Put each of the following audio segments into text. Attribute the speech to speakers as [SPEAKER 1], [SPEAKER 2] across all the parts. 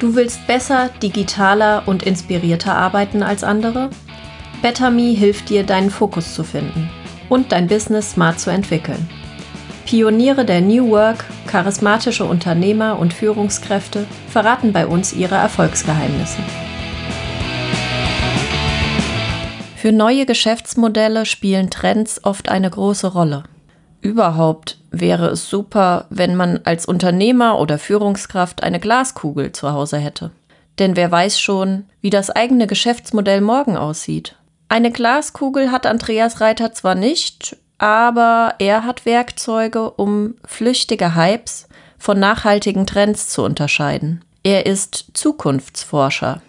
[SPEAKER 1] Du willst besser, digitaler und inspirierter arbeiten als andere? BetterMe hilft dir, deinen Fokus zu finden und dein Business smart zu entwickeln. Pioniere der New Work, charismatische Unternehmer und Führungskräfte verraten bei uns ihre Erfolgsgeheimnisse. Für neue Geschäftsmodelle spielen Trends oft eine große Rolle. Überhaupt wäre es super, wenn man als Unternehmer oder Führungskraft eine Glaskugel zu Hause hätte. Denn wer weiß schon, wie das eigene Geschäftsmodell morgen aussieht. Eine Glaskugel hat Andreas Reiter zwar nicht, aber er hat Werkzeuge, um flüchtige Hypes von nachhaltigen Trends zu unterscheiden. Er ist Zukunftsforscher.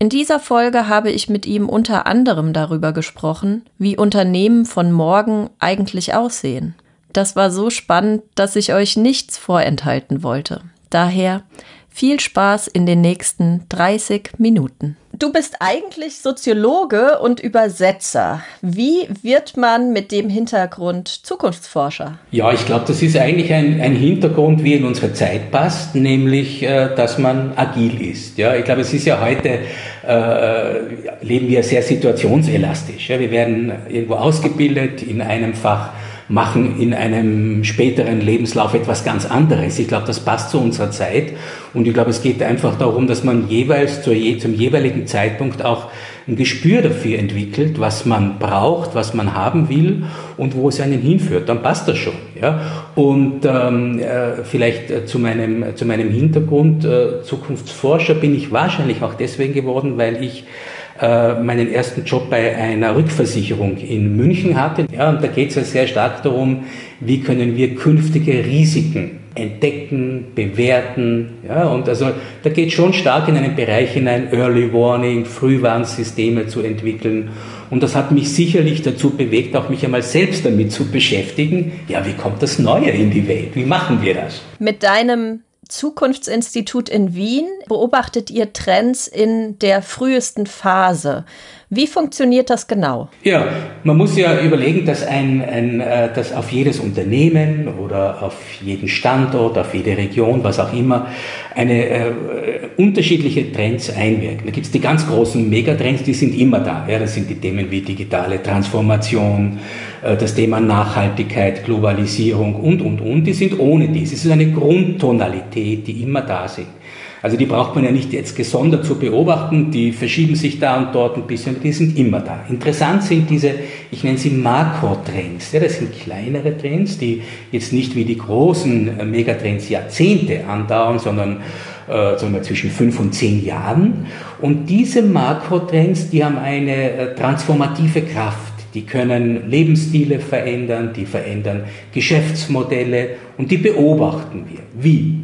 [SPEAKER 1] In dieser Folge habe ich mit ihm unter anderem darüber gesprochen, wie Unternehmen von morgen eigentlich aussehen. Das war so spannend, dass ich euch nichts vorenthalten wollte. Daher viel Spaß in den nächsten 30 Minuten. Du bist eigentlich Soziologe und Übersetzer. Wie wird man mit dem Hintergrund Zukunftsforscher?
[SPEAKER 2] Ja, ich glaube, das ist eigentlich ein, ein, Hintergrund, wie in unsere Zeit passt, nämlich, äh, dass man agil ist. Ja, ich glaube, es ist ja heute, äh, leben wir sehr situationselastisch. Ja? Wir werden irgendwo ausgebildet in einem Fach machen in einem späteren Lebenslauf etwas ganz anderes. Ich glaube, das passt zu unserer Zeit und ich glaube, es geht einfach darum, dass man jeweils zum jeweiligen Zeitpunkt auch ein Gespür dafür entwickelt, was man braucht, was man haben will und wo es einen hinführt. Dann passt das schon. Ja? Und ähm, äh, vielleicht äh, zu, meinem, zu meinem Hintergrund, äh, Zukunftsforscher bin ich wahrscheinlich auch deswegen geworden, weil ich meinen ersten Job bei einer Rückversicherung in München hatte. Ja, und da geht es ja sehr stark darum, wie können wir künftige Risiken entdecken, bewerten. Ja, und also da geht schon stark in einen Bereich hinein, Early Warning, Frühwarnsysteme zu entwickeln. Und das hat mich sicherlich dazu bewegt, auch mich einmal selbst damit zu beschäftigen. Ja, wie kommt das Neue in die Welt? Wie machen wir das?
[SPEAKER 1] Mit deinem Zukunftsinstitut in Wien beobachtet ihr Trends in der frühesten Phase. Wie funktioniert das genau?
[SPEAKER 2] Ja, man muss ja überlegen, dass, ein, ein, äh, dass auf jedes Unternehmen oder auf jeden Standort, auf jede Region, was auch immer, eine äh, unterschiedliche Trends einwirken. Da gibt es die ganz großen Megatrends, die sind immer da. Ja, das sind die Themen wie digitale Transformation, das Thema Nachhaltigkeit, Globalisierung und, und, und. Die sind ohne dies. Es ist eine Grundtonalität, die immer da sind. Also die braucht man ja nicht jetzt gesondert zu beobachten, die verschieben sich da und dort ein bisschen, die sind immer da. Interessant sind diese, ich nenne sie Makrotrends. Ja, das sind kleinere Trends, die jetzt nicht wie die großen äh, Megatrends Jahrzehnte andauern, sondern äh, sagen wir, zwischen fünf und zehn Jahren. Und diese Makrotrends, die haben eine äh, transformative Kraft. Die können Lebensstile verändern, die verändern Geschäftsmodelle und die beobachten wir. Wie?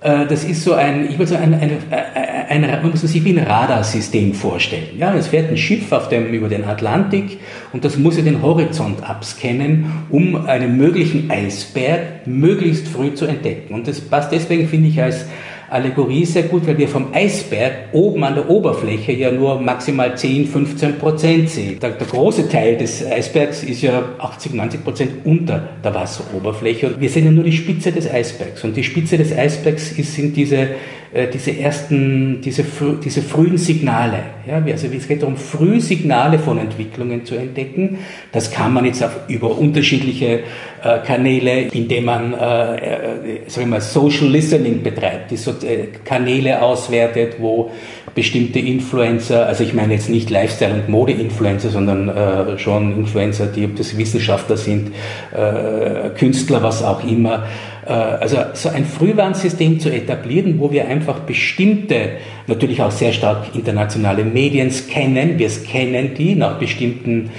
[SPEAKER 2] Äh, das ist so ein, ich würde sagen, ein, ein, ein, ein, man muss sich wie ein Radarsystem vorstellen. Ja, es fährt ein Schiff auf dem, über den Atlantik und das muss ja den Horizont abscannen, um einen möglichen Eisberg möglichst früh zu entdecken. Und das passt deswegen, finde ich, als Allegorie sehr gut, weil wir vom Eisberg oben an der Oberfläche ja nur maximal 10, 15 Prozent sehen. Der, der große Teil des Eisbergs ist ja 80, 90 Prozent unter der Wasseroberfläche und wir sehen ja nur die Spitze des Eisbergs. Und die Spitze des Eisbergs ist, sind diese diese ersten, diese, diese frühen Signale. Ja, also es geht darum, Frühsignale von Entwicklungen zu entdecken. Das kann man jetzt auf, über unterschiedliche äh, Kanäle, indem man äh, äh, sagen wir mal, Social Listening betreibt, die so, äh, Kanäle auswertet, wo bestimmte Influencer, also ich meine jetzt nicht Lifestyle- und Mode-Influencer, sondern äh, schon Influencer, die ob das Wissenschaftler sind, äh, Künstler, was auch immer, äh, also so ein Frühwarnsystem zu etablieren, wo wir einfach bestimmte, natürlich auch sehr stark internationale Medien scannen, wir scannen die nach bestimmten,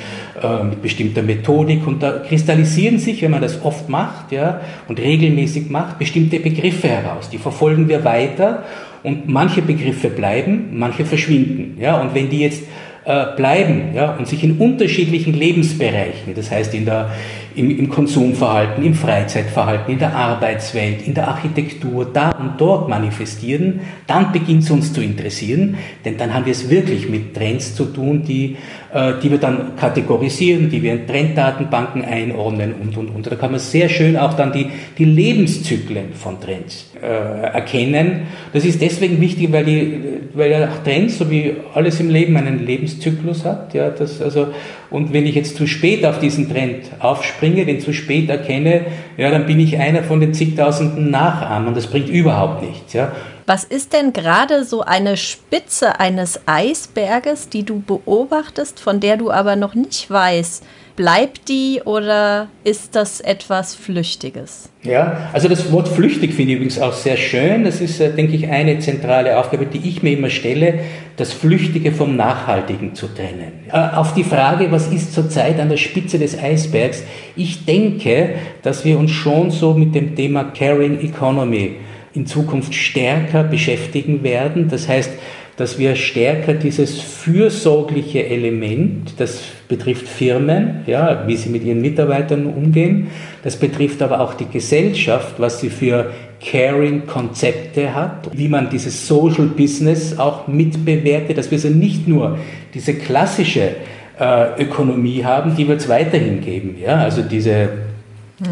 [SPEAKER 2] äh, mit bestimmter Methodik und da kristallisieren sich, wenn man das oft macht ja, und regelmäßig macht, bestimmte Begriffe heraus. Die verfolgen wir weiter und manche Begriffe bleiben, manche verschwinden. Ja, und wenn die jetzt äh, bleiben ja, und sich in unterschiedlichen Lebensbereichen, das heißt in der, im, im Konsumverhalten, im Freizeitverhalten, in der Arbeitswelt, in der Architektur, da und dort manifestieren, dann beginnt es uns zu interessieren, denn dann haben wir es wirklich mit Trends zu tun, die äh, die wir dann kategorisieren, die wir in Trenddatenbanken einordnen und, und, und. Da kann man sehr schön auch dann die, die Lebenszyklen von Trends äh, erkennen. Das ist deswegen wichtig, weil, die, weil ja auch Trends, so wie alles im Leben, einen Lebenszyklus hat. Ja, das, also, und wenn ich jetzt zu spät auf diesen Trend aufspringe, den zu spät erkenne, ja, dann bin ich einer von den zigtausenden Nachahmern. Das bringt überhaupt nichts. Ja.
[SPEAKER 1] Was ist denn gerade so eine Spitze eines Eisberges, die du beobachtest, von der du aber noch nicht weißt, bleibt die oder ist das etwas Flüchtiges?
[SPEAKER 2] Ja, also das Wort flüchtig finde ich übrigens auch sehr schön. Das ist, äh, denke ich, eine zentrale Aufgabe, die ich mir immer stelle, das Flüchtige vom Nachhaltigen zu trennen. Äh, auf die Frage, was ist zurzeit an der Spitze des Eisbergs? Ich denke, dass wir uns schon so mit dem Thema Caring Economy in Zukunft stärker beschäftigen werden. Das heißt, dass wir stärker dieses fürsorgliche Element, das betrifft Firmen, ja, wie sie mit ihren Mitarbeitern umgehen, das betrifft aber auch die Gesellschaft, was sie für Caring-Konzepte hat, wie man dieses Social Business auch mitbewertet, dass wir so nicht nur diese klassische äh, Ökonomie haben, die wird es weiterhin geben, ja, also diese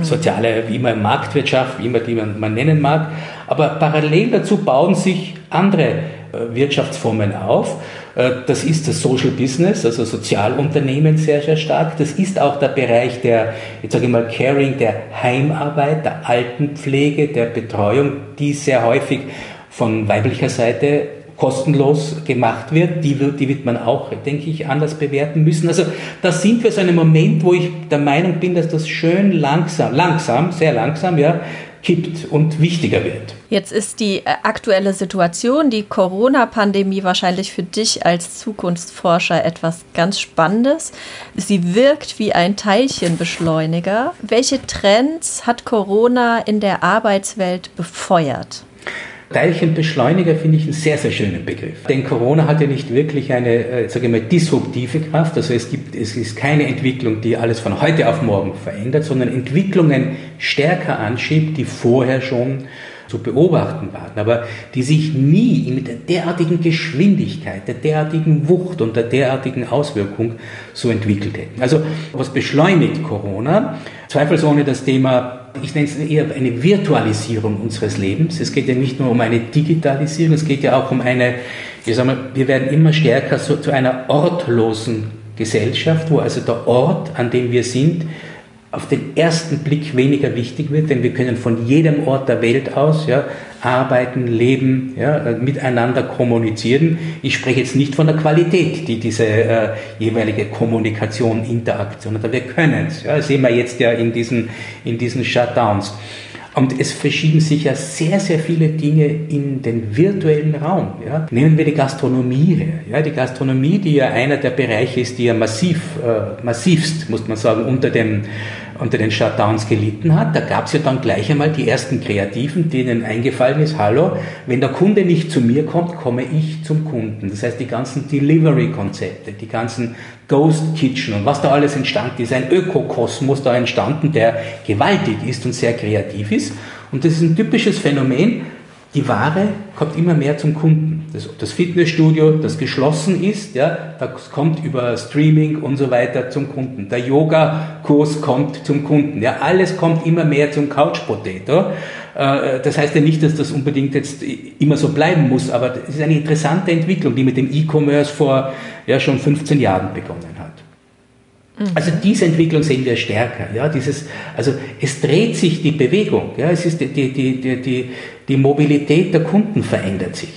[SPEAKER 2] soziale, wie immer Marktwirtschaft, wie immer die man, man nennen mag. Aber parallel dazu bauen sich andere Wirtschaftsformen auf. Äh, das ist das Social Business, also Sozialunternehmen sehr, sehr stark. Das ist auch der Bereich der, jetzt sage ich mal, Caring, der Heimarbeit, der Altenpflege, der Betreuung, die sehr häufig von weiblicher Seite kostenlos gemacht wird, die wird, die wird man auch, denke ich, anders bewerten müssen. Also da sind wir so einem Moment, wo ich der Meinung bin, dass das schön langsam, langsam, sehr langsam, ja, kippt und wichtiger wird.
[SPEAKER 1] Jetzt ist die äh, aktuelle Situation, die Corona-Pandemie wahrscheinlich für dich als Zukunftsforscher etwas ganz Spannendes. Sie wirkt wie ein Teilchenbeschleuniger. Welche Trends hat Corona in der Arbeitswelt befeuert?
[SPEAKER 2] Teilchenbeschleuniger finde ich einen sehr, sehr schönen Begriff. Denn Corona hat ja nicht wirklich eine, äh, sage ich mal, disruptive Kraft. Also es gibt, es ist keine Entwicklung, die alles von heute auf morgen verändert, sondern Entwicklungen stärker anschiebt, die vorher schon zu beobachten waren, aber die sich nie mit der derartigen Geschwindigkeit, der derartigen Wucht und der derartigen Auswirkung so entwickelt hätten. Also was beschleunigt Corona? Zweifelsohne das Thema ich nenne es eher eine Virtualisierung unseres Lebens. Es geht ja nicht nur um eine Digitalisierung, es geht ja auch um eine, ich sag mal, wir werden immer stärker so, zu einer ortlosen Gesellschaft, wo also der Ort, an dem wir sind, auf den ersten Blick weniger wichtig wird, denn wir können von jedem Ort der Welt aus ja, arbeiten, leben, ja, miteinander kommunizieren. Ich spreche jetzt nicht von der Qualität, die diese äh, jeweilige Kommunikation, Interaktion hat, wir können es. Ja, sehen wir jetzt ja in diesen, in diesen Shutdowns. Und es verschieben sich ja sehr, sehr viele Dinge in den virtuellen Raum. Ja. Nehmen wir die Gastronomie her. Ja, die Gastronomie, die ja einer der Bereiche ist, die ja massiv, äh, massivst, muss man sagen, unter dem unter den Shutdowns gelitten hat. Da gab es ja dann gleich einmal die ersten Kreativen, denen eingefallen ist, hallo, wenn der Kunde nicht zu mir kommt, komme ich zum Kunden. Das heißt, die ganzen Delivery-Konzepte, die ganzen Ghost Kitchen und was da alles entstanden ist, ein Ökokosmos da entstanden, der gewaltig ist und sehr kreativ ist. Und das ist ein typisches Phänomen, die Ware kommt immer mehr zum Kunden. Das, das Fitnessstudio, das geschlossen ist, ja, das kommt über Streaming und so weiter zum Kunden. Der Yoga-Kurs kommt zum Kunden. Ja, alles kommt immer mehr zum Couch Potato. Äh, das heißt ja nicht, dass das unbedingt jetzt immer so bleiben muss, aber es ist eine interessante Entwicklung, die mit dem E-Commerce vor ja, schon 15 Jahren begonnen hat. Mhm. Also diese Entwicklung sehen wir stärker. Ja, dieses, also es dreht sich die Bewegung. Ja, es ist die, die, die, die, die Mobilität der Kunden verändert sich.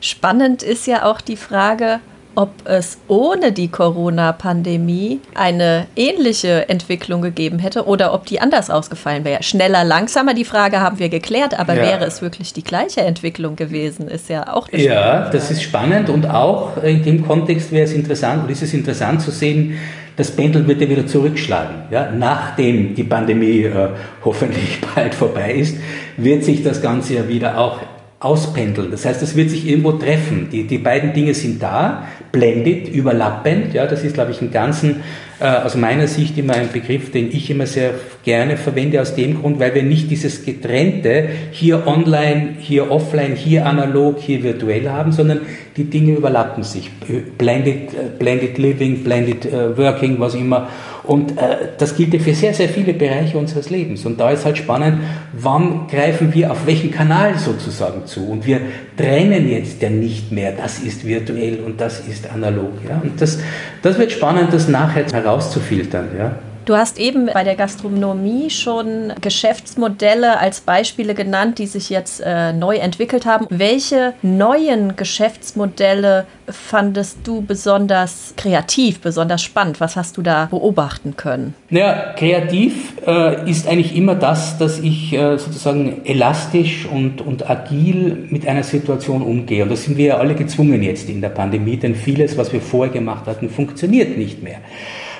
[SPEAKER 1] Spannend ist ja auch die Frage, ob es ohne die Corona-Pandemie eine ähnliche Entwicklung gegeben hätte oder ob die anders ausgefallen wäre. Schneller, langsamer, die Frage haben wir geklärt, aber ja. wäre es wirklich die gleiche Entwicklung gewesen, ist ja auch
[SPEAKER 2] eine Ja, das ist spannend und auch in dem Kontext wäre es interessant, oder ist es interessant zu sehen, das Pendel wird ja wieder zurückschlagen. Ja? Nachdem die Pandemie äh, hoffentlich bald vorbei ist, wird sich das Ganze ja wieder auch auspendeln. Das heißt, es wird sich irgendwo treffen. Die, die beiden Dinge sind da, blended, überlappend. Ja, das ist, glaube ich, ein ganzen, äh, aus meiner Sicht immer ein Begriff, den ich immer sehr gerne verwende, aus dem Grund, weil wir nicht dieses getrennte, hier online, hier offline, hier analog, hier virtuell haben, sondern die Dinge überlappen sich. Blended, äh, blended living, blended uh, working, was immer. Und äh, das gilt ja für sehr, sehr viele Bereiche unseres Lebens. Und da ist halt spannend, wann greifen wir auf welchen Kanal sozusagen zu. Und wir trennen jetzt ja nicht mehr, das ist virtuell und das ist analog. Ja? Und das, das wird spannend, das nachher herauszufiltern. Ja?
[SPEAKER 1] Du hast eben bei der Gastronomie schon Geschäftsmodelle als Beispiele genannt, die sich jetzt äh, neu entwickelt haben. Welche neuen Geschäftsmodelle fandest du besonders kreativ, besonders spannend? Was hast du da beobachten können?
[SPEAKER 2] Naja, kreativ äh, ist eigentlich immer das, dass ich äh, sozusagen elastisch und, und agil mit einer Situation umgehe. Und das sind wir ja alle gezwungen jetzt in der Pandemie, denn vieles, was wir vorher gemacht hatten, funktioniert nicht mehr.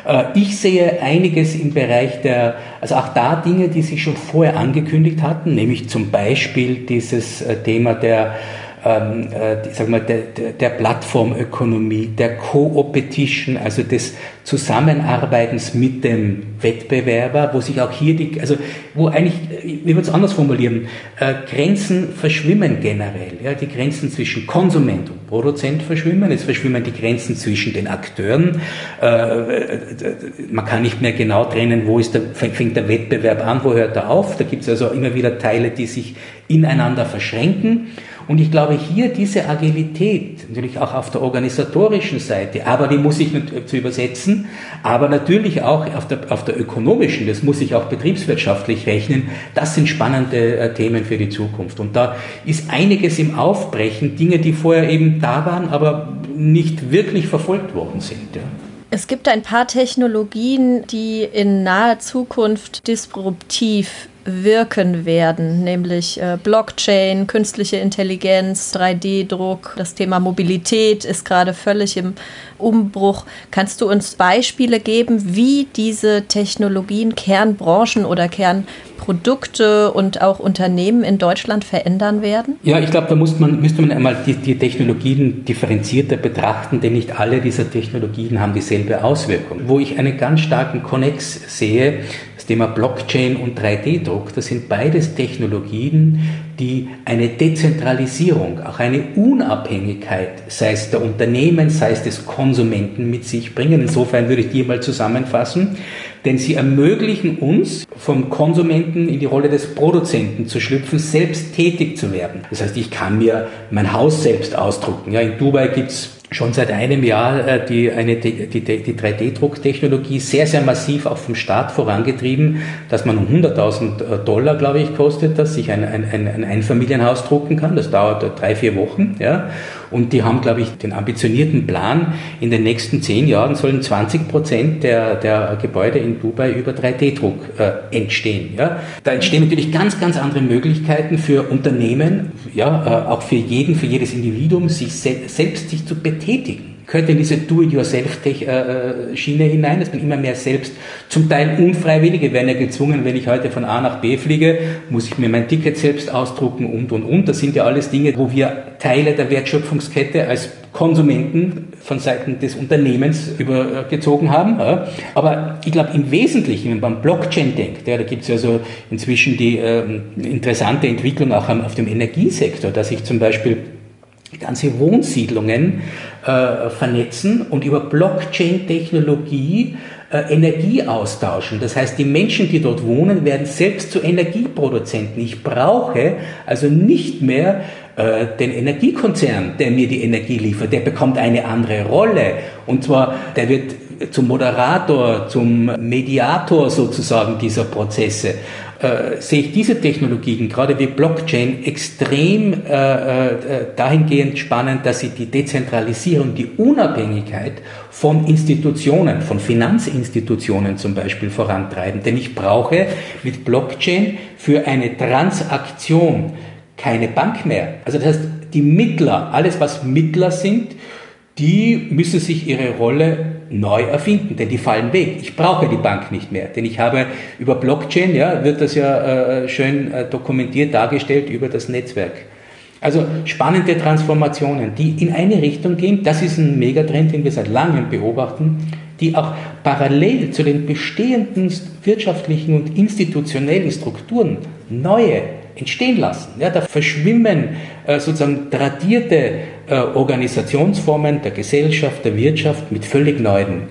[SPEAKER 2] Äh, ich sehe einiges im Bereich der, also auch da Dinge, die sich schon vorher angekündigt hatten, nämlich zum Beispiel dieses äh, Thema der ähm, äh, sag mal, der, der Plattformökonomie, der Co-Opetition, also des Zusammenarbeitens mit dem Wettbewerber, wo sich auch hier die, also wo eigentlich, ich würde es anders formulieren, äh, Grenzen verschwimmen generell. Ja, die Grenzen zwischen Konsument und Produzent verschwimmen, es verschwimmen die Grenzen zwischen den Akteuren. Äh, man kann nicht mehr genau trennen, wo ist der, fängt der Wettbewerb an, wo hört er auf. Da gibt es also immer wieder Teile, die sich ineinander verschränken. Und ich glaube, hier diese Agilität, natürlich auch auf der organisatorischen Seite, aber die muss ich zu übersetzen, aber natürlich auch auf der, auf der ökonomischen, das muss ich auch betriebswirtschaftlich rechnen, das sind spannende äh, Themen für die Zukunft. Und da ist einiges im Aufbrechen, Dinge, die vorher eben da waren, aber nicht wirklich verfolgt worden sind. Ja.
[SPEAKER 1] Es gibt ein paar Technologien, die in naher Zukunft disruptiv wirken werden, nämlich äh, Blockchain, künstliche Intelligenz, 3D-Druck. Das Thema Mobilität ist gerade völlig im Umbruch. Kannst du uns Beispiele geben, wie diese Technologien Kernbranchen oder Kernprodukte und auch Unternehmen in Deutschland verändern werden?
[SPEAKER 2] Ja, ich glaube, da muss man, müsste man einmal die, die Technologien differenzierter betrachten, denn nicht alle dieser Technologien haben dieselbe Auswirkung. Wo ich einen ganz starken Connex sehe, Thema Blockchain und 3D-Druck, das sind beides Technologien, die eine Dezentralisierung, auch eine Unabhängigkeit, sei es der Unternehmen, sei es des Konsumenten mit sich bringen. Insofern würde ich die mal zusammenfassen, denn sie ermöglichen uns, vom Konsumenten in die Rolle des Produzenten zu schlüpfen, selbst tätig zu werden. Das heißt, ich kann mir mein Haus selbst ausdrucken. Ja, in Dubai gibt's schon seit einem Jahr äh, die, eine, die, die, die 3D-Drucktechnologie sehr, sehr massiv auch vom Staat vorangetrieben, dass man um 100.000 äh, Dollar, glaube ich, kostet, dass sich ein, ein, ein Einfamilienhaus drucken kann. Das dauert drei, vier Wochen. Ja. Und die haben, glaube ich, den ambitionierten Plan, in den nächsten zehn Jahren sollen 20 Prozent der, der Gebäude in Dubai über 3D-Druck äh, entstehen. Ja. Da entstehen natürlich ganz, ganz andere Möglichkeiten für Unternehmen, ja, äh, auch für jeden, für jedes Individuum, sich se selbst sich zu betätigen gehört in diese Do-it-yourself-Schiene hinein, dass man immer mehr selbst, zum Teil unfreiwillige, werden ja gezwungen, wenn ich heute von A nach B fliege, muss ich mir mein Ticket selbst ausdrucken und, und, und. Das sind ja alles Dinge, wo wir Teile der Wertschöpfungskette als Konsumenten von Seiten des Unternehmens übergezogen haben. Aber ich glaube, im Wesentlichen, wenn man Blockchain denkt, ja, da gibt es also inzwischen die äh, interessante Entwicklung auch auf dem Energiesektor, dass ich zum Beispiel ganze Wohnsiedlungen äh, vernetzen und über Blockchain-Technologie äh, Energie austauschen. Das heißt, die Menschen, die dort wohnen, werden selbst zu Energieproduzenten. Ich brauche also nicht mehr äh, den Energiekonzern, der mir die Energie liefert. Der bekommt eine andere Rolle. Und zwar, der wird zum Moderator, zum Mediator sozusagen dieser Prozesse äh, sehe ich diese Technologien, gerade wie Blockchain, extrem äh, äh, dahingehend spannend, dass sie die Dezentralisierung, die Unabhängigkeit von Institutionen, von Finanzinstitutionen zum Beispiel vorantreiben. Denn ich brauche mit Blockchain für eine Transaktion keine Bank mehr. Also das heißt, die Mittler, alles was Mittler sind, die müssen sich ihre Rolle neu erfinden, denn die fallen weg. Ich brauche die Bank nicht mehr, denn ich habe über Blockchain, ja, wird das ja äh, schön äh, dokumentiert dargestellt über das Netzwerk Also spannende Transformationen, die in eine Richtung gehen. Das ist ein Megatrend, den wir seit langem beobachten, die auch parallel zu den bestehenden wirtschaftlichen und institutionellen Strukturen neue entstehen lassen. Ja, da verschwimmen äh, sozusagen tradierte äh, Organisationsformen der Gesellschaft, der Wirtschaft mit völlig neuen.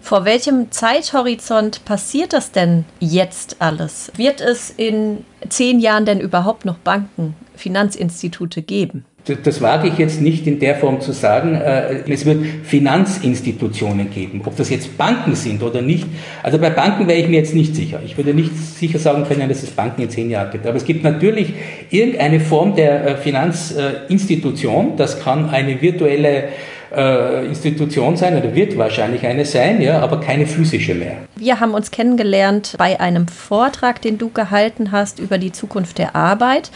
[SPEAKER 1] Vor welchem Zeithorizont passiert das denn jetzt alles? Wird es in zehn Jahren denn überhaupt noch Banken, Finanzinstitute geben?
[SPEAKER 2] Das wage ich jetzt nicht in der Form zu sagen. Äh, es wird Finanzinstitutionen geben. Ob das jetzt Banken sind oder nicht. Also bei Banken wäre ich mir jetzt nicht sicher. Ich würde nicht sicher sagen können, dass es Banken in zehn Jahren gibt. Aber es gibt natürlich irgendeine Form der äh, Finanzinstitution. Das kann eine virtuelle äh, Institution sein oder wird wahrscheinlich eine sein, ja, aber keine physische mehr.
[SPEAKER 1] Wir haben uns kennengelernt bei einem Vortrag, den du gehalten hast über die Zukunft der Arbeit.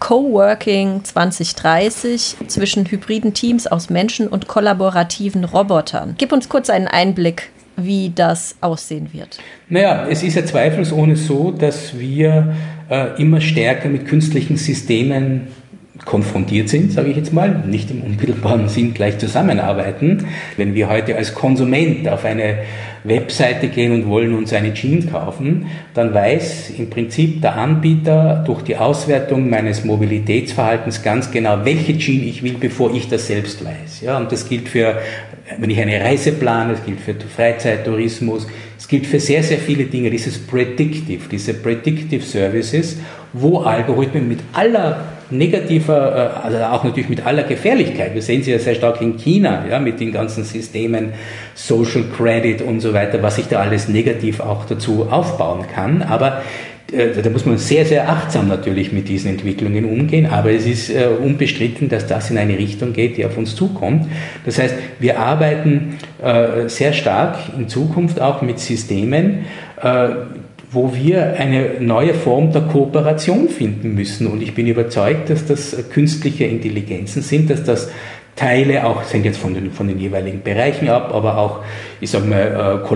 [SPEAKER 1] Coworking 2030 zwischen hybriden Teams aus Menschen und kollaborativen Robotern. Gib uns kurz einen Einblick, wie das aussehen wird.
[SPEAKER 2] Naja, es ist ja zweifelsohne so, dass wir äh, immer stärker mit künstlichen Systemen konfrontiert sind, sage ich jetzt mal, nicht im unmittelbaren Sinn gleich zusammenarbeiten. Wenn wir heute als Konsument auf eine Webseite gehen und wollen uns eine Jeans kaufen, dann weiß im Prinzip der Anbieter durch die Auswertung meines Mobilitätsverhaltens ganz genau, welche Jeans ich will, bevor ich das selbst weiß. Ja, und das gilt für, wenn ich eine Reise plane, das gilt für Freizeittourismus, es gilt für sehr, sehr viele Dinge, dieses Predictive, diese Predictive Services, wo Algorithmen mit aller negativer, äh, also auch natürlich mit aller Gefährlichkeit. Wir sehen sie ja sehr stark in China, ja, mit den ganzen Systemen, Social Credit und so weiter, was sich da alles negativ auch dazu aufbauen kann. Aber äh, da muss man sehr, sehr achtsam natürlich mit diesen Entwicklungen umgehen, aber es ist äh, unbestritten, dass das in eine Richtung geht, die auf uns zukommt. Das heißt, wir arbeiten äh, sehr stark in Zukunft auch mit Systemen, äh, wo wir eine neue Form der Kooperation finden müssen. Und ich bin überzeugt, dass das künstliche Intelligenzen sind, dass das Teile auch, das hängt jetzt von den, von den jeweiligen Bereichen ab, aber auch, ich sage mal, äh,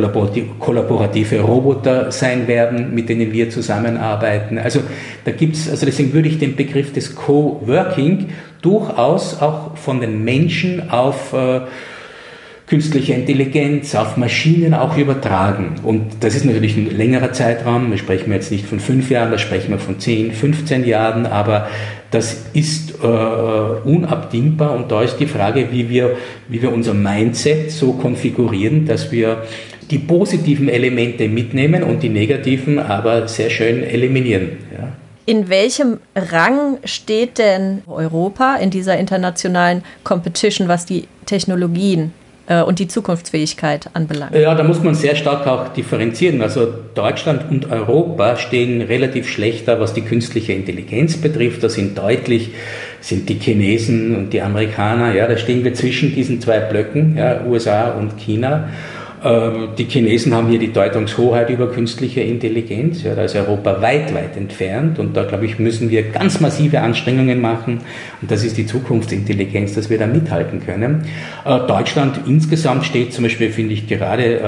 [SPEAKER 2] kollaborative Roboter sein werden, mit denen wir zusammenarbeiten. Also da gibt's, also deswegen würde ich den Begriff des Co-Working durchaus auch von den Menschen auf äh, künstliche Intelligenz auf Maschinen auch übertragen. Und das ist natürlich ein längerer Zeitraum. Da sprechen wir jetzt nicht von fünf Jahren, da sprechen wir von zehn, 15 Jahren, aber das ist äh, unabdingbar und da ist die Frage, wie wir, wie wir unser Mindset so konfigurieren, dass wir die positiven Elemente mitnehmen und die negativen aber sehr schön eliminieren. Ja.
[SPEAKER 1] In welchem Rang steht denn Europa in dieser internationalen Competition, was die Technologien und die Zukunftsfähigkeit anbelangt?
[SPEAKER 2] Ja, da muss man sehr stark auch differenzieren. Also Deutschland und Europa stehen relativ schlechter, was die künstliche Intelligenz betrifft. Da sind deutlich sind die Chinesen und die Amerikaner, ja, da stehen wir zwischen diesen zwei Blöcken, ja, USA und China. Ähm, die Chinesen haben hier die Deutungshoheit über künstliche Intelligenz. Ja, da ist Europa weit, weit entfernt. Und da, glaube ich, müssen wir ganz massive Anstrengungen machen. Und das ist die Zukunftsintelligenz, dass wir da mithalten können. Äh, Deutschland insgesamt steht zum Beispiel, finde ich, gerade äh,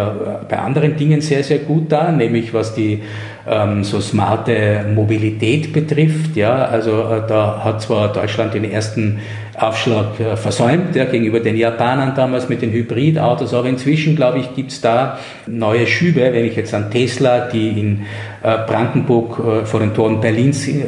[SPEAKER 2] bei anderen Dingen sehr, sehr gut da, nämlich was die ähm, so smarte Mobilität betrifft. Ja, also äh, da hat zwar Deutschland den ersten Aufschlag äh, versäumt ja, gegenüber den Japanern damals mit den Hybridautos, aber inzwischen, glaube ich, gibt es da neue Schübe, wenn ich jetzt an Tesla, die in äh, Brandenburg äh, vor den Toren Berlins äh,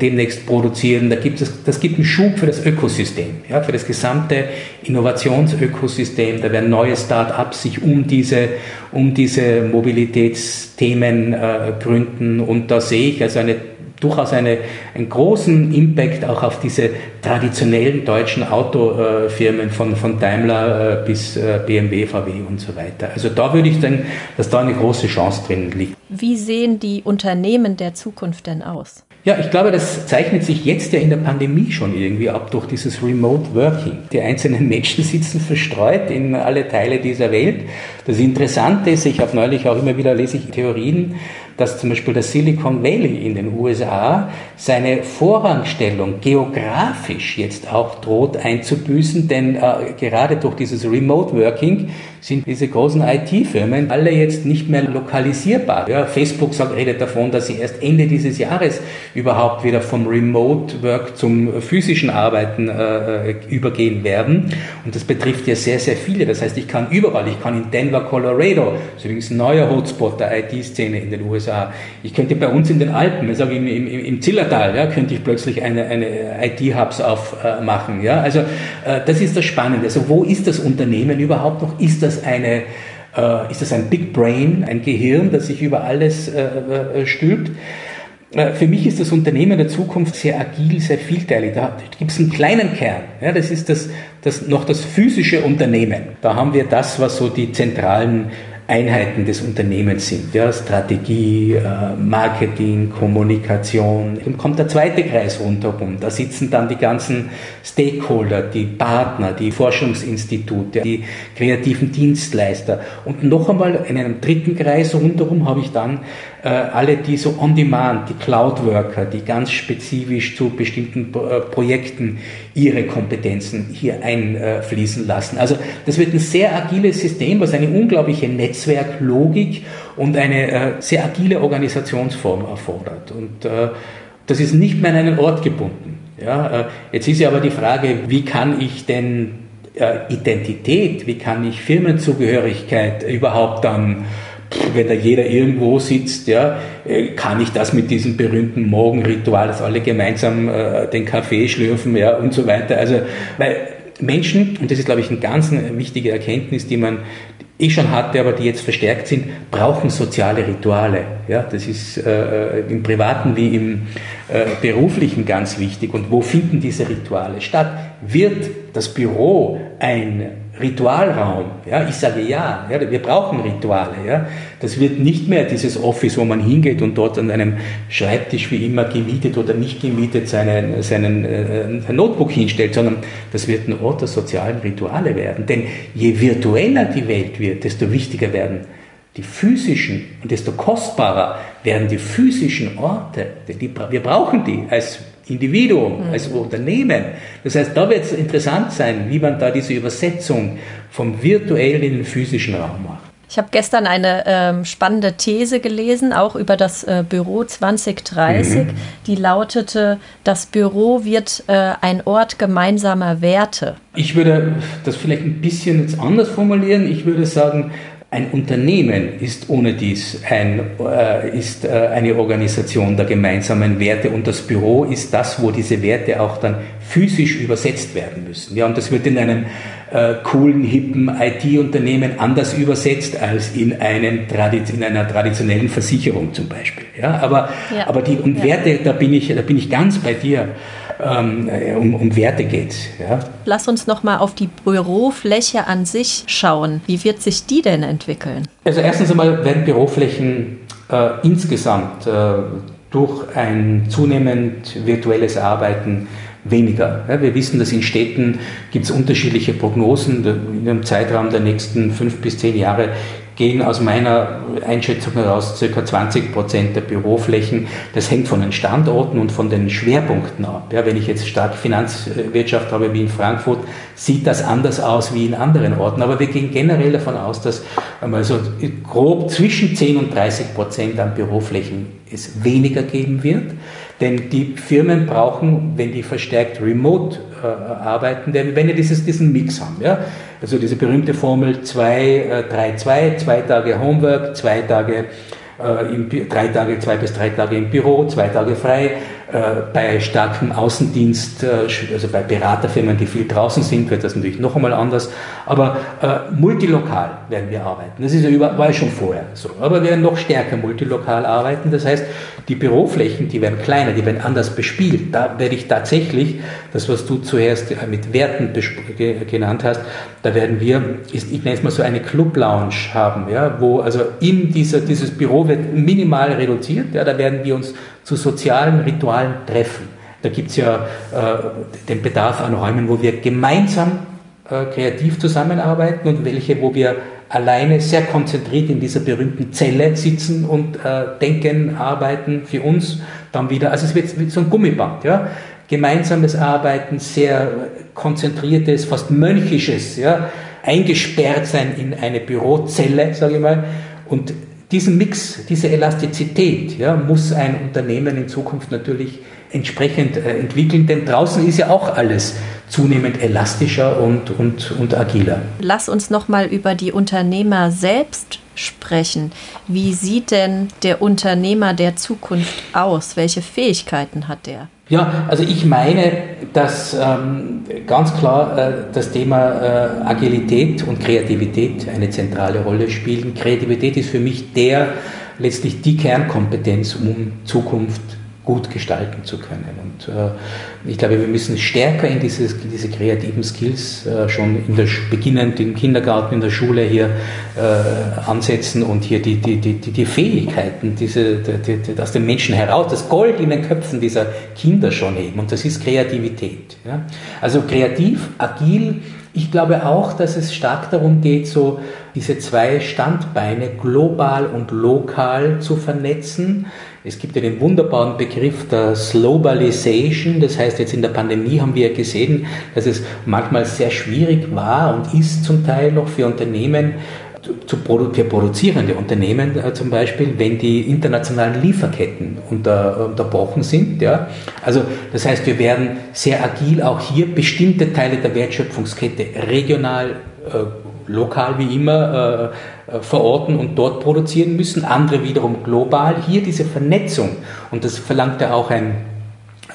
[SPEAKER 2] demnächst produzieren, da gibt es, das gibt einen Schub für das Ökosystem, ja, für das gesamte Innovationsökosystem, da werden neue Start-ups sich um diese, um diese Mobilitätsthemen äh, gründen und da sehe ich also eine durchaus eine, einen großen Impact auch auf diese traditionellen deutschen Autofirmen von, von Daimler äh, bis äh, BMW, VW und so weiter. Also da würde ich sagen, dass da eine große Chance drin liegt.
[SPEAKER 1] Wie sehen die Unternehmen der Zukunft denn aus?
[SPEAKER 2] Ja, ich glaube, das zeichnet sich jetzt ja in der Pandemie schon irgendwie ab durch dieses Remote Working. Die einzelnen Menschen sitzen verstreut in alle Teile dieser Welt. Das Interessante ist, ich habe neulich auch immer wieder lese ich Theorien, dass zum Beispiel das Silicon Valley in den USA seine Vorrangstellung geografisch jetzt auch droht einzubüßen, denn äh, gerade durch dieses Remote Working sind diese großen IT-Firmen alle jetzt nicht mehr lokalisierbar. Ja, Facebook sagt, redet davon, dass sie erst Ende dieses Jahres überhaupt wieder vom Remote Work zum physischen Arbeiten äh, übergehen werden. Und das betrifft ja sehr, sehr viele. Das heißt, ich kann überall, ich kann in Denver, Colorado, das ist übrigens ein neuer Hotspot der IT-Szene in den USA. Ich könnte bei uns in den Alpen, ich sage im, im, im Zillertal, ja, könnte ich plötzlich eine, eine IT-Hubs aufmachen. Ja? Also äh, das ist das Spannende. Also wo ist das Unternehmen überhaupt noch? Ist das eine äh, ist das ein Big Brain, ein Gehirn, das sich über alles äh, äh stülpt? Für mich ist das Unternehmen der Zukunft sehr agil, sehr vielteilig. Da gibt es einen kleinen Kern. Ja, das ist das, das, noch das physische Unternehmen. Da haben wir das, was so die zentralen Einheiten des Unternehmens sind. Ja, Strategie, äh, Marketing, Kommunikation. Dann kommt der zweite Kreis rundherum. Da sitzen dann die ganzen Stakeholder, die Partner, die Forschungsinstitute, die kreativen Dienstleister. Und noch einmal in einem dritten Kreis rundherum habe ich dann äh, alle, die so on-demand, die Cloud-Worker, die ganz spezifisch zu bestimmten äh, Projekten ihre Kompetenzen hier einfließen lassen. Also das wird ein sehr agiles System, was eine unglaubliche Netzwerklogik und eine äh, sehr agile Organisationsform erfordert. Und das ist nicht mehr an einen Ort gebunden. Ja, jetzt ist ja aber die Frage, wie kann ich denn Identität, wie kann ich Firmenzugehörigkeit überhaupt dann wenn da jeder irgendwo sitzt, ja, äh, kann ich das mit diesem berühmten Morgenritual, dass alle gemeinsam äh, den Kaffee schlürfen, ja, und so weiter. Also, weil Menschen, und das ist, glaube ich, eine ganz wichtige Erkenntnis, die man eh schon hatte, aber die jetzt verstärkt sind, brauchen soziale Rituale. Ja, das ist äh, im Privaten wie im äh, Beruflichen ganz wichtig. Und wo finden diese Rituale statt? Wird das Büro ein Ritualraum. Ja, ich sage ja, ja, wir brauchen Rituale. Ja. Das wird nicht mehr dieses Office, wo man hingeht und dort an einem Schreibtisch wie immer gemietet oder nicht gemietet seinen, seinen äh, Notebook hinstellt, sondern das wird ein Ort der sozialen Rituale werden. Denn je virtueller die Welt wird, desto wichtiger werden die physischen und desto kostbarer werden die physischen Orte. Die, wir brauchen die als Individuum, mhm. als Unternehmen. Das heißt, da wird es interessant sein, wie man da diese Übersetzung vom virtuellen in den physischen Raum macht.
[SPEAKER 1] Ich habe gestern eine ähm, spannende These gelesen, auch über das äh, Büro 2030. Mhm. Die lautete, das Büro wird äh, ein Ort gemeinsamer Werte.
[SPEAKER 2] Ich würde das vielleicht ein bisschen jetzt anders formulieren. Ich würde sagen, ein Unternehmen ist ohne dies ein, äh, ist, äh, eine Organisation der gemeinsamen Werte und das Büro ist das, wo diese Werte auch dann physisch übersetzt werden müssen. Ja, und das wird in einem äh, coolen, hippen IT-Unternehmen anders übersetzt als in, einem in einer traditionellen Versicherung zum Beispiel. Ja, aber, ja. aber die und Werte, da bin ich, da bin ich ganz bei dir ähm, um, um Werte geht. Ja.
[SPEAKER 1] Lass uns noch mal auf die Bürofläche an sich schauen. Wie wird sich die denn entwickeln?
[SPEAKER 2] Also erstens einmal werden Büroflächen äh, insgesamt äh, durch ein zunehmend virtuelles Arbeiten weniger. Ja, wir wissen, dass in Städten gibt es unterschiedliche Prognosen. In einem Zeitraum der nächsten fünf bis zehn Jahre gehen aus meiner Einschätzung heraus ca. 20 Prozent der Büroflächen. Das hängt von den Standorten und von den Schwerpunkten ab. Ja, wenn ich jetzt stark Finanzwirtschaft habe wie in Frankfurt, sieht das anders aus wie in anderen Orten. Aber wir gehen generell davon aus, dass also grob zwischen 10 und 30 Prozent an Büroflächen es weniger geben wird. Denn die Firmen brauchen, wenn die verstärkt remote äh, arbeiten, denn wenn die dieses, diesen Mix haben, ja, also diese berühmte Formel 2, 3, 2, zwei Tage Homework, zwei Tage, äh, im, drei Tage, zwei bis drei Tage im Büro, zwei Tage frei, bei starkem Außendienst, äh, also bei Beraterfirmen, die viel draußen sind, wird das natürlich noch einmal anders. Aber äh, multilokal werden wir arbeiten. Das ist ja überall schon vorher so. Aber wir werden noch stärker multilokal arbeiten. Das heißt, die Büroflächen, die werden kleiner, die werden anders bespielt. Da werde ich tatsächlich, das was du zuerst mit Werten genannt hast, da werden wir, ich nenne es mal so eine Club-Lounge haben, ja, wo also in dieser, dieses Büro wird minimal reduziert, ja, da werden wir uns zu sozialen Ritualen treffen. Da gibt es ja äh, den Bedarf an Räumen, wo wir gemeinsam äh, kreativ zusammenarbeiten und welche, wo wir alleine sehr konzentriert in dieser berühmten Zelle sitzen und äh, denken, arbeiten für uns dann wieder. Also es wird so ein Gummiband, ja. Gemeinsames Arbeiten, sehr konzentriertes, fast mönchisches, ja. Eingesperrt sein in eine Bürozelle, sage ich mal. Und diesen Mix, diese Elastizität, ja, muss ein Unternehmen in Zukunft natürlich entsprechend äh, entwickeln, denn draußen ist ja auch alles zunehmend elastischer und, und, und agiler.
[SPEAKER 1] Lass uns nochmal über die Unternehmer selbst sprechen. Wie sieht denn der Unternehmer der Zukunft aus? Welche Fähigkeiten hat der?
[SPEAKER 2] Ja, also ich meine, dass ähm, ganz klar äh, das Thema äh, Agilität und Kreativität eine zentrale Rolle spielen. Kreativität ist für mich der letztlich die Kernkompetenz, um Zukunft gut gestalten zu können. Und äh, ich glaube, wir müssen stärker in dieses, diese kreativen Skills äh, schon in der, beginnend im Kindergarten, in der Schule hier äh, ansetzen und hier die, die, die, die Fähigkeiten diese, die, die, aus den Menschen heraus, das Gold in den Köpfen dieser Kinder schon heben. Und das ist Kreativität. Ja? Also kreativ, agil, ich glaube auch, dass es stark darum geht, so diese zwei Standbeine global und lokal zu vernetzen. Es gibt ja den wunderbaren Begriff der Globalization. Das heißt, jetzt in der Pandemie haben wir gesehen, dass es manchmal sehr schwierig war und ist zum Teil noch für Unternehmen, für produzierende Unternehmen äh, zum Beispiel, wenn die internationalen Lieferketten unter, unterbrochen sind. Ja. Also das heißt, wir werden sehr agil auch hier bestimmte Teile der Wertschöpfungskette regional, äh, lokal wie immer äh, äh, verorten und dort produzieren müssen, andere wiederum global. Hier diese Vernetzung und das verlangt ja auch ein,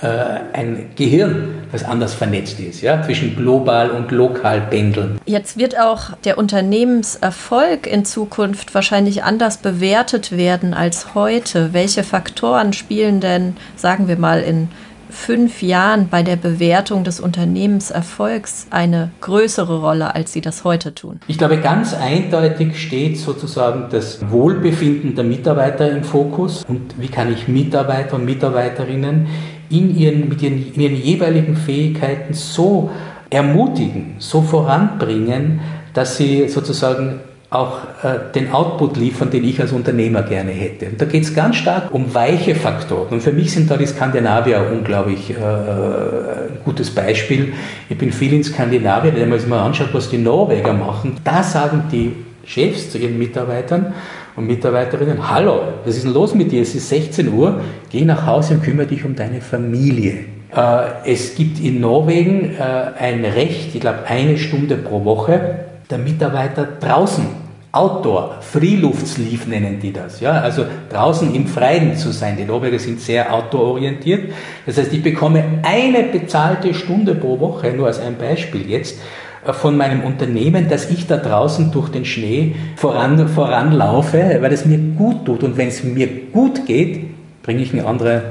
[SPEAKER 2] äh, ein Gehirn, das anders vernetzt ist, ja, zwischen global und lokal pendeln.
[SPEAKER 1] Jetzt wird auch der Unternehmenserfolg in Zukunft wahrscheinlich anders bewertet werden als heute. Welche Faktoren spielen denn, sagen wir mal, in fünf Jahren bei der Bewertung des Unternehmenserfolgs eine größere Rolle, als Sie das heute tun?
[SPEAKER 2] Ich glaube, ganz eindeutig steht sozusagen das Wohlbefinden der Mitarbeiter im Fokus und wie kann ich Mitarbeiter und Mitarbeiterinnen in ihren, mit ihren, in ihren jeweiligen Fähigkeiten so ermutigen, so voranbringen, dass sie sozusagen auch äh, den Output liefern, den ich als Unternehmer gerne hätte. Und da geht es ganz stark um weiche Faktoren. Und für mich sind da die Skandinavier unglaublich äh, ein gutes Beispiel. Ich bin viel in Skandinavien, wenn man sich mal anschaut, was die Norweger machen, da sagen die Chefs zu ihren Mitarbeitern und Mitarbeiterinnen, hallo, was ist denn los mit dir? Es ist 16 Uhr, geh nach Hause und kümmere dich um deine Familie. Äh, es gibt in Norwegen ein Recht, ich glaube eine Stunde pro Woche, der Mitarbeiter draußen Outdoor, Freeluftsleaf nennen die das. Ja? Also draußen im Freien zu sein. Die Norweger sind sehr outdoor-orientiert. Das heißt, ich bekomme eine bezahlte Stunde pro Woche, nur als ein Beispiel jetzt, äh, von meinem Unternehmen, dass ich da draußen durch den Schnee voran, voranlaufe, weil es mir gut tut. Und wenn es mir gut geht, bringe ich einen andere,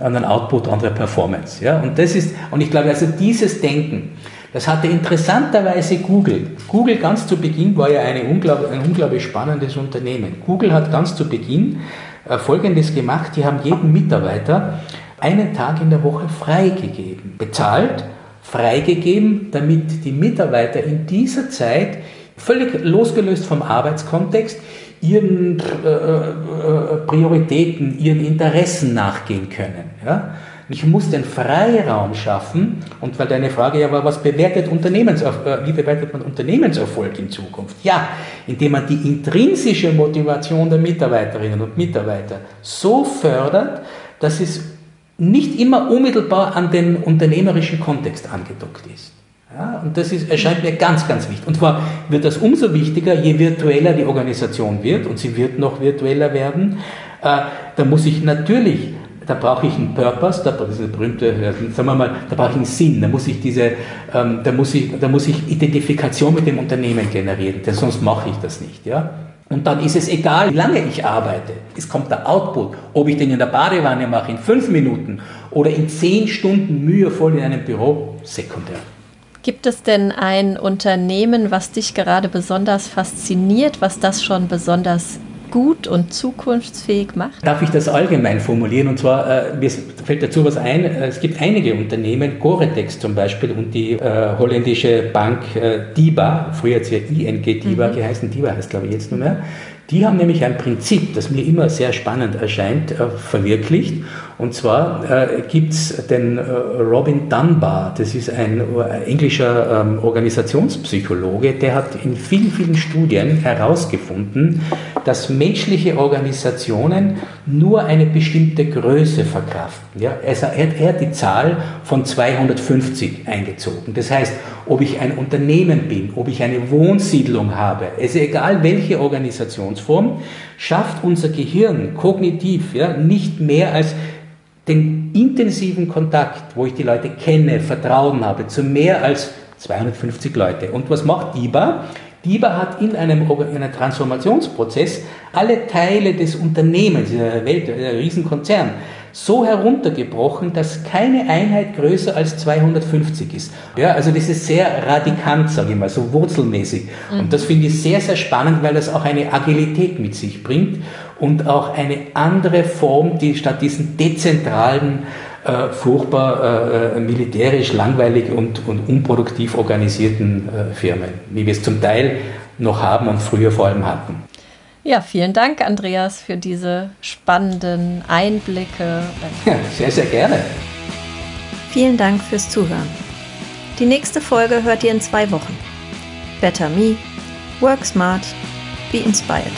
[SPEAKER 2] anderen Output, andere Performance. Ja? Und das ist, und ich glaube, also dieses Denken, das hatte interessanterweise Google. Google ganz zu Beginn war ja unglaublich, ein unglaublich spannendes Unternehmen. Google hat ganz zu Beginn äh, Folgendes gemacht. Die haben jedem Mitarbeiter einen Tag in der Woche freigegeben, bezahlt, freigegeben, damit die Mitarbeiter in dieser Zeit völlig losgelöst vom Arbeitskontext ihren äh, äh, Prioritäten, ihren Interessen nachgehen können. Ja? Ich muss den Freiraum schaffen. Und weil deine Frage ja war, was bewertet Unternehmenserfolg, äh, wie bewertet man Unternehmenserfolg in Zukunft? Ja, indem man die intrinsische Motivation der Mitarbeiterinnen und Mitarbeiter so fördert, dass es nicht immer unmittelbar an den unternehmerischen Kontext angedockt ist. Ja, und das ist, erscheint mir ganz, ganz wichtig. Und zwar wird das umso wichtiger, je virtueller die Organisation wird, und sie wird noch virtueller werden. Äh, da muss ich natürlich da brauche ich einen Purpose, da, diese berühmte, sagen wir mal, da brauche ich einen Sinn, da muss ich diese, ähm, da muss ich, da muss ich Identifikation mit dem Unternehmen generieren, denn sonst mache ich das nicht, ja. Und dann ist es egal, wie lange ich arbeite. Es kommt der Output. Ob ich den in der Badewanne mache, in fünf Minuten oder in zehn Stunden mühevoll in einem Büro, sekundär.
[SPEAKER 1] Gibt es denn ein Unternehmen, was dich gerade besonders fasziniert, was das schon besonders gut und zukunftsfähig macht?
[SPEAKER 2] Darf ich das allgemein formulieren? Und zwar, äh, mir fällt dazu was ein, es gibt einige Unternehmen, Goretex zum Beispiel und die äh, holländische Bank äh, DIBA, früher hat sie ja ING DIBA mhm. geheißen, DIBA heißt glaube ich jetzt nur mehr, die haben nämlich ein Prinzip, das mir immer sehr spannend erscheint, äh, verwirklicht. Und zwar äh, gibt es den äh, Robin Dunbar, das ist ein äh, englischer ähm, Organisationspsychologe, der hat in vielen, vielen Studien herausgefunden, dass menschliche Organisationen nur eine bestimmte Größe verkraften. Ja? Also er, hat die Zahl von 250 eingezogen. Das heißt, ob ich ein Unternehmen bin, ob ich eine Wohnsiedlung habe, ist egal welche Organisationsform, schafft unser Gehirn kognitiv ja, nicht mehr als den intensiven Kontakt, wo ich die Leute kenne, Vertrauen habe, zu mehr als 250 Leute. Und was macht DIBA? DIBA hat in einem, in einem Transformationsprozess alle Teile des Unternehmens, dieser Welt, ein Riesenkonzern, so heruntergebrochen, dass keine Einheit größer als 250 ist. Ja, also das ist sehr radikant, sage ich mal, so wurzelmäßig. Mhm. Und das finde ich sehr, sehr spannend, weil das auch eine Agilität mit sich bringt und auch eine andere Form, die statt diesen dezentralen, äh, furchtbar äh, militärisch langweilig und, und unproduktiv organisierten äh, Firmen, wie wir es zum Teil noch haben und früher vor allem hatten.
[SPEAKER 1] Ja, vielen Dank, Andreas, für diese spannenden Einblicke.
[SPEAKER 2] Ja, sehr, sehr gerne.
[SPEAKER 1] Vielen Dank fürs Zuhören. Die nächste Folge hört ihr in zwei Wochen. Better Me, Work Smart, Be Inspired.